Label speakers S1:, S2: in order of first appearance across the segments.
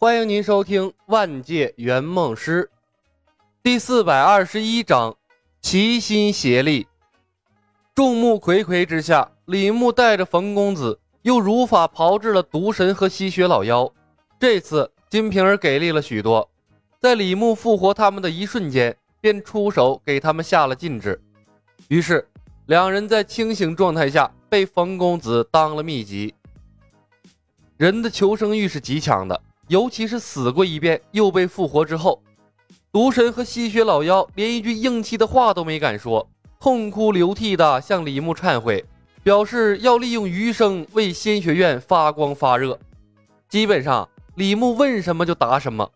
S1: 欢迎您收听《万界圆梦师》第四百二十一章：齐心协力。众目睽睽之下，李牧带着冯公子又如法炮制了毒神和吸血老妖。这次金瓶儿给力了许多，在李牧复活他们的一瞬间，便出手给他们下了禁制。于是，两人在清醒状态下被冯公子当了秘籍。人的求生欲是极强的。尤其是死过一遍又被复活之后，毒神和吸血老妖连一句硬气的话都没敢说，痛哭流涕的向李牧忏悔，表示要利用余生为仙学院发光发热。基本上，李牧问什么就答什么，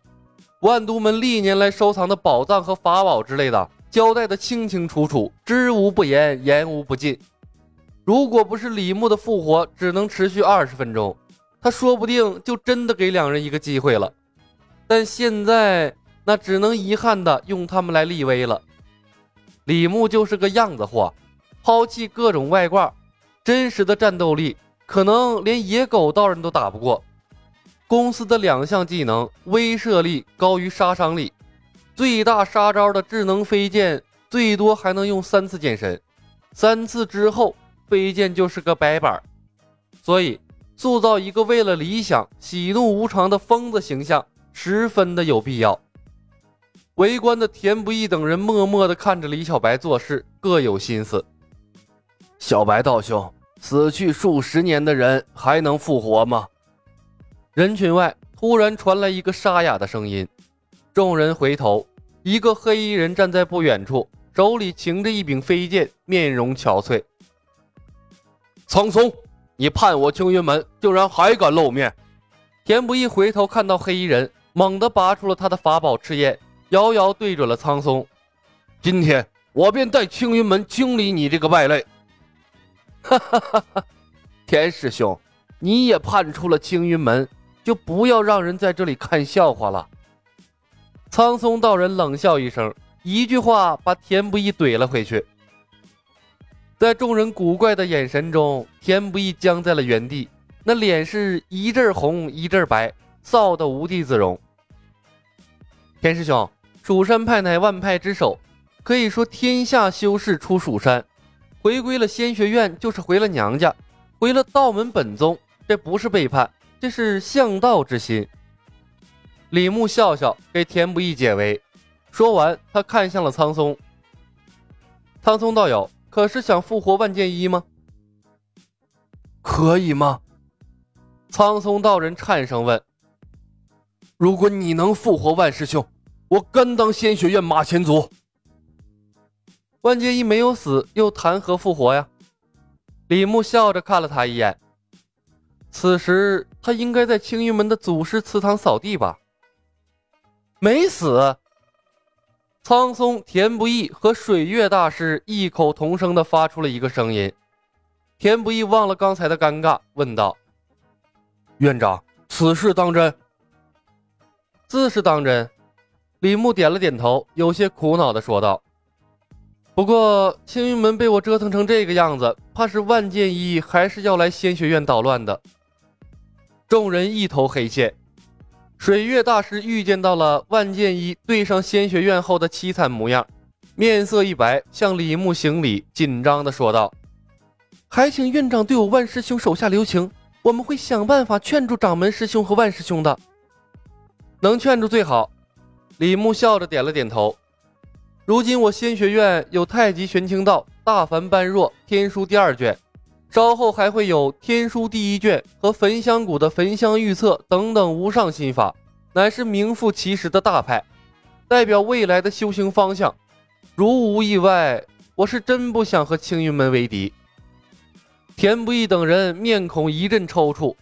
S1: 万毒门历年来收藏的宝藏和法宝之类的，交代的清清楚楚，知无不言，言无不尽。如果不是李牧的复活只能持续二十分钟。他说不定就真的给两人一个机会了，但现在那只能遗憾的用他们来立威了。李牧就是个样子货，抛弃各种外挂，真实的战斗力可能连野狗道人都打不过。公司的两项技能威慑力高于杀伤力，最大杀招的智能飞剑最多还能用三次剑神，三次之后飞剑就是个白板，所以。塑造一个为了理想喜怒无常的疯子形象，十分的有必要。围观的田不易等人默默的看着李小白做事，各有心思。
S2: 小白道兄，死去数十年的人还能复活吗？
S1: 人群外突然传来一个沙哑的声音，众人回头，一个黑衣人站在不远处，手里擎着一柄飞剑，面容憔悴。
S2: 苍松。你叛我青云门，竟然还敢露面！
S1: 田不易回头看到黑衣人，猛地拔出了他的法宝赤焰，遥遥对准了苍松。
S2: 今天我便带青云门清理你这个败类！
S1: 哈哈哈哈！田师兄，你也叛出了青云门，就不要让人在这里看笑话了。苍松道人冷笑一声，一句话把田不易怼了回去。在众人古怪的眼神中，田不易僵在了原地，那脸是一阵红一阵白，臊得无地自容。田师兄，蜀山派乃万派之首，可以说天下修士出蜀山，回归了仙学院就是回了娘家，回了道门本宗，这不是背叛，这是向道之心。李牧笑笑，给田不易解围。说完，他看向了苍松，苍松道友。可是想复活万剑一吗？
S2: 可以吗？
S1: 苍松道人颤声问。
S2: 如果你能复活万师兄，我甘当仙学院马前卒。
S1: 万剑一没有死，又谈何复活呀？李牧笑着看了他一眼。此时他应该在青云门的祖师祠堂扫地吧？没死。苍松、田不易和水月大师异口同声地发出了一个声音。田不易忘了刚才的尴尬，问道：“
S2: 院长，此事当真？”“
S1: 自是当真。”李牧点了点头，有些苦恼地说道：“不过青云门被我折腾成这个样子，怕是万剑一还是要来仙学院捣乱的。”众人一头黑线。水月大师预见到了万剑一对上仙学院后的凄惨模样，面色一白，向李牧行礼，紧张地说道：“还请院长对我万师兄手下留情，我们会想办法劝住掌门师兄和万师兄的。能劝住最好。”李牧笑着点了点头。如今我仙学院有太极玄清道、大凡般若天书第二卷。稍后还会有天书第一卷和焚香谷的焚香预测等等无上心法，乃是名副其实的大派，代表未来的修行方向。如无意外，我是真不想和青云门为敌。田不易等人面孔一阵抽搐，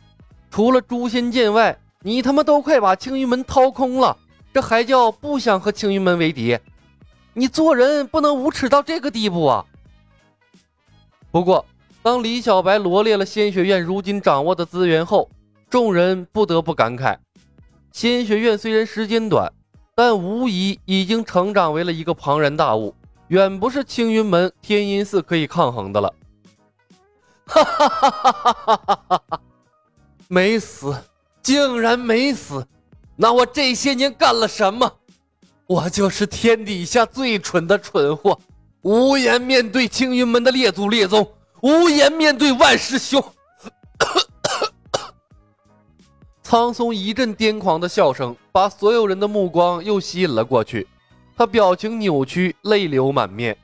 S1: 除了诛仙剑外，你他妈都快把青云门掏空了，这还叫不想和青云门为敌？你做人不能无耻到这个地步啊！不过。当李小白罗列了仙学院如今掌握的资源后，众人不得不感慨：仙学院虽然时间短，但无疑已经成长为了一个庞然大物，远不是青云门、天音寺可以抗衡的了。哈哈哈哈哈哈！没死，竟然没死！那我这些年干了什么？我就是天底下最蠢的蠢货，无颜面对青云门的列祖列宗，无颜面对万师兄。苍松一阵癫狂的笑声，把所有人的目光又吸引了过去。他表情扭曲，泪流满面，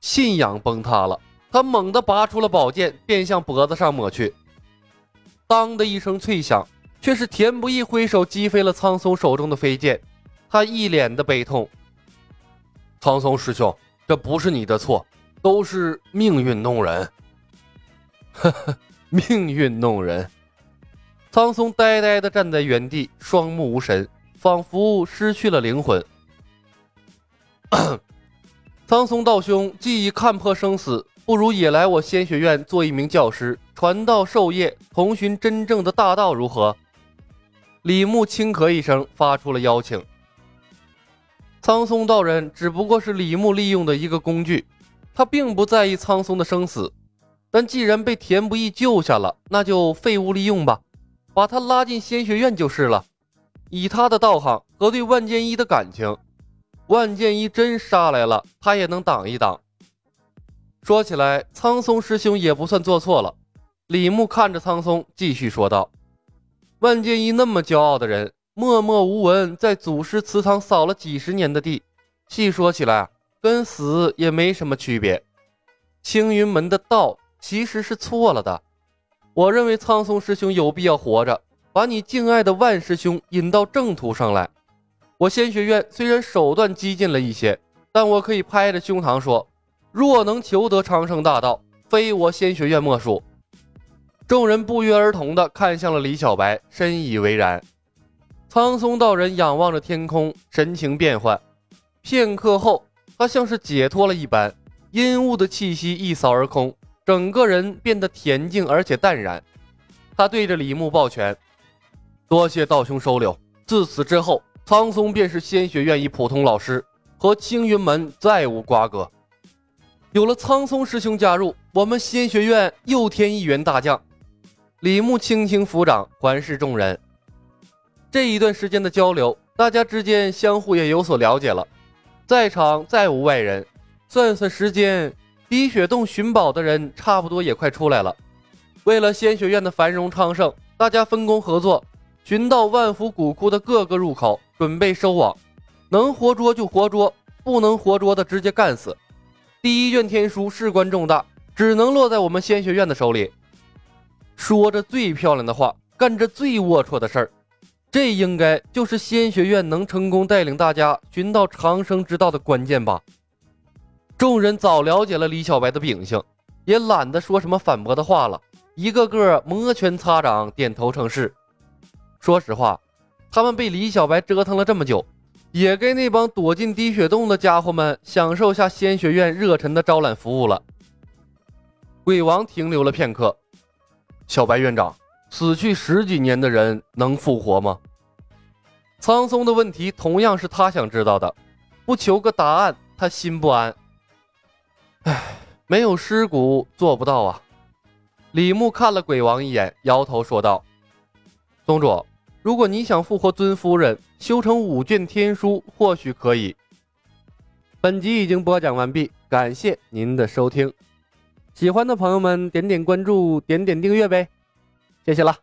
S1: 信仰崩塌了。他猛地拔出了宝剑，便向脖子上抹去。当的一声脆响，却是田不易挥手击飞了苍松手中的飞剑。他一脸的悲痛。
S2: 苍松师兄，这不是你的错，都是命运弄人。
S1: 呵呵，命运弄人。苍松呆呆地站在原地，双目无神，仿佛失去了灵魂。苍松道兄，既已看破生死，不如也来我仙学院做一名教师，传道授业，同寻真正的大道，如何？李牧轻咳一声，发出了邀请。苍松道人只不过是李牧利用的一个工具，他并不在意苍松的生死，但既然被田不易救下了，那就废物利用吧。把他拉进仙学院就是了。以他的道行和对万剑一的感情，万剑一真杀来了，他也能挡一挡。说起来，苍松师兄也不算做错了。李牧看着苍松，继续说道：“万剑一那么骄傲的人，默默无闻，在祖师祠堂扫了几十年的地，细说起来，跟死也没什么区别。青云门的道其实是错了的。”我认为苍松师兄有必要活着，把你敬爱的万师兄引到正途上来。我仙学院虽然手段激进了一些，但我可以拍着胸膛说，若能求得长生大道，非我仙学院莫属。众人不约而同地看向了李小白，深以为然。苍松道人仰望着天空，神情变幻。片刻后，他像是解脱了一般，阴雾的气息一扫而空。整个人变得恬静而且淡然，他对着李牧抱拳：“多谢道兄收留。自此之后，苍松便是仙学院一普通老师，和青云门再无瓜葛。有了苍松师兄加入，我们仙学院又添一员大将。”李牧轻轻抚掌，环视众人。这一段时间的交流，大家之间相互也有所了解了。在场再无外人，算算时间。滴血洞寻宝的人差不多也快出来了。为了仙学院的繁荣昌盛，大家分工合作，寻到万福古窟的各个入口，准备收网。能活捉就活捉，不能活捉的直接干死。第一卷天书事关重大，只能落在我们仙学院的手里。说着最漂亮的话，干着最龌龊的事儿，这应该就是仙学院能成功带领大家寻到长生之道的关键吧。众人早了解了李小白的秉性，也懒得说什么反驳的话了，一个个摩拳擦掌，点头称是。说实话，他们被李小白折腾了这么久，也该那帮躲进滴血洞的家伙们享受下仙学院热忱的招揽服务了。鬼王停留了片刻，小白院长，死去十几年的人能复活吗？苍松的问题同样是他想知道的，不求个答案，他心不安。唉，没有尸骨做不到啊！李牧看了鬼王一眼，摇头说道：“宗主，如果你想复活尊夫人，修成五卷天书或许可以。”本集已经播讲完毕，感谢您的收听。喜欢的朋友们点点关注，点点订阅呗，谢谢了。